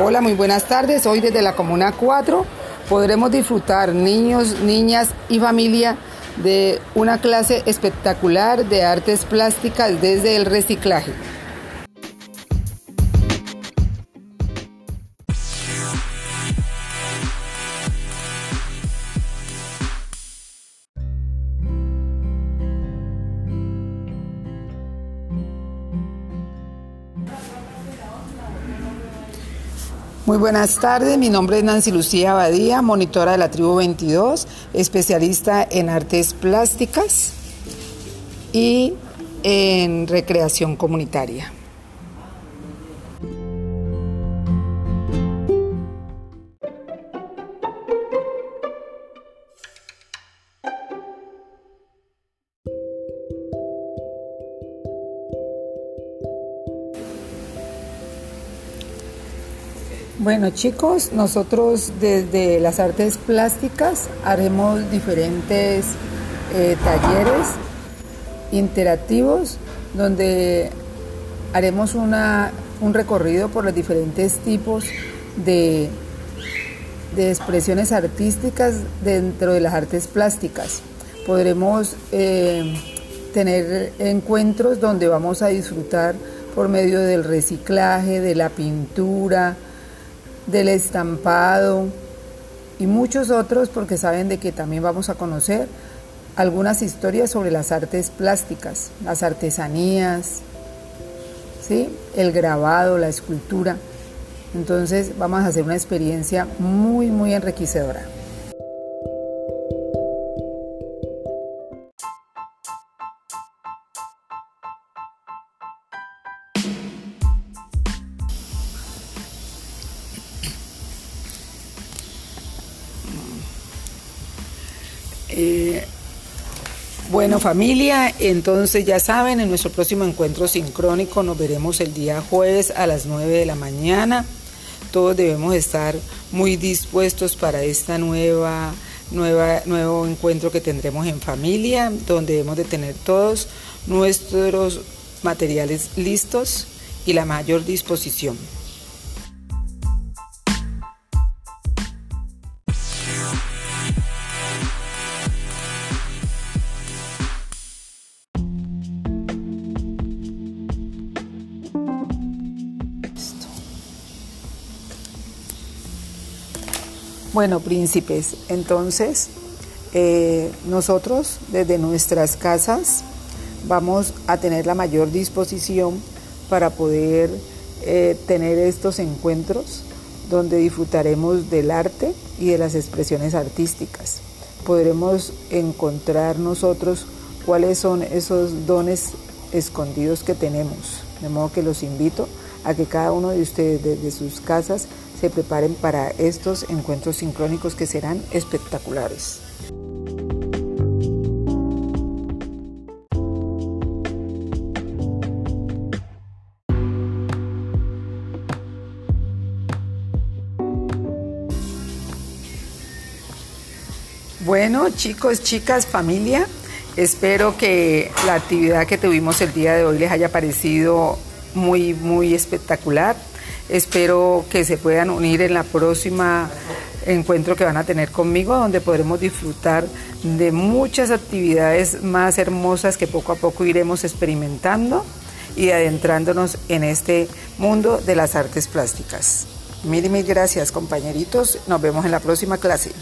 Hola, muy buenas tardes. Hoy desde la Comuna 4 podremos disfrutar niños, niñas y familia de una clase espectacular de artes plásticas desde el reciclaje. Muy buenas tardes, mi nombre es Nancy Lucía Abadía, monitora de la tribu 22, especialista en artes plásticas y en recreación comunitaria. Bueno chicos, nosotros desde las artes plásticas haremos diferentes eh, talleres interactivos donde haremos una, un recorrido por los diferentes tipos de, de, expresiones artísticas dentro de las artes plásticas. Podremos eh, tener encuentros donde vamos a disfrutar por medio del reciclaje, de la pintura, del estampado y muchos otros porque saben de que también vamos a conocer algunas historias sobre las artes plásticas, las artesanías, ¿sí? el grabado, la escultura. Entonces vamos a hacer una experiencia muy, muy enriquecedora. Eh, bueno familia, entonces ya saben, en nuestro próximo encuentro sincrónico nos veremos el día jueves a las 9 de la mañana. Todos debemos estar muy dispuestos para esta nueva, nueva, nuevo encuentro que tendremos en familia, donde debemos de tener todos nuestros materiales listos y la mayor disposición. Bueno, príncipes, entonces eh, nosotros desde nuestras casas vamos a tener la mayor disposición para poder eh, tener estos encuentros donde disfrutaremos del arte y de las expresiones artísticas. Podremos encontrar nosotros cuáles son esos dones escondidos que tenemos. De modo que los invito a que cada uno de ustedes desde sus casas se preparen para estos encuentros sincrónicos que serán espectaculares. Bueno, chicos, chicas, familia, espero que la actividad que tuvimos el día de hoy les haya parecido muy, muy espectacular. Espero que se puedan unir en la próxima encuentro que van a tener conmigo, donde podremos disfrutar de muchas actividades más hermosas que poco a poco iremos experimentando y adentrándonos en este mundo de las artes plásticas. Mil y mil gracias compañeritos, nos vemos en la próxima clase.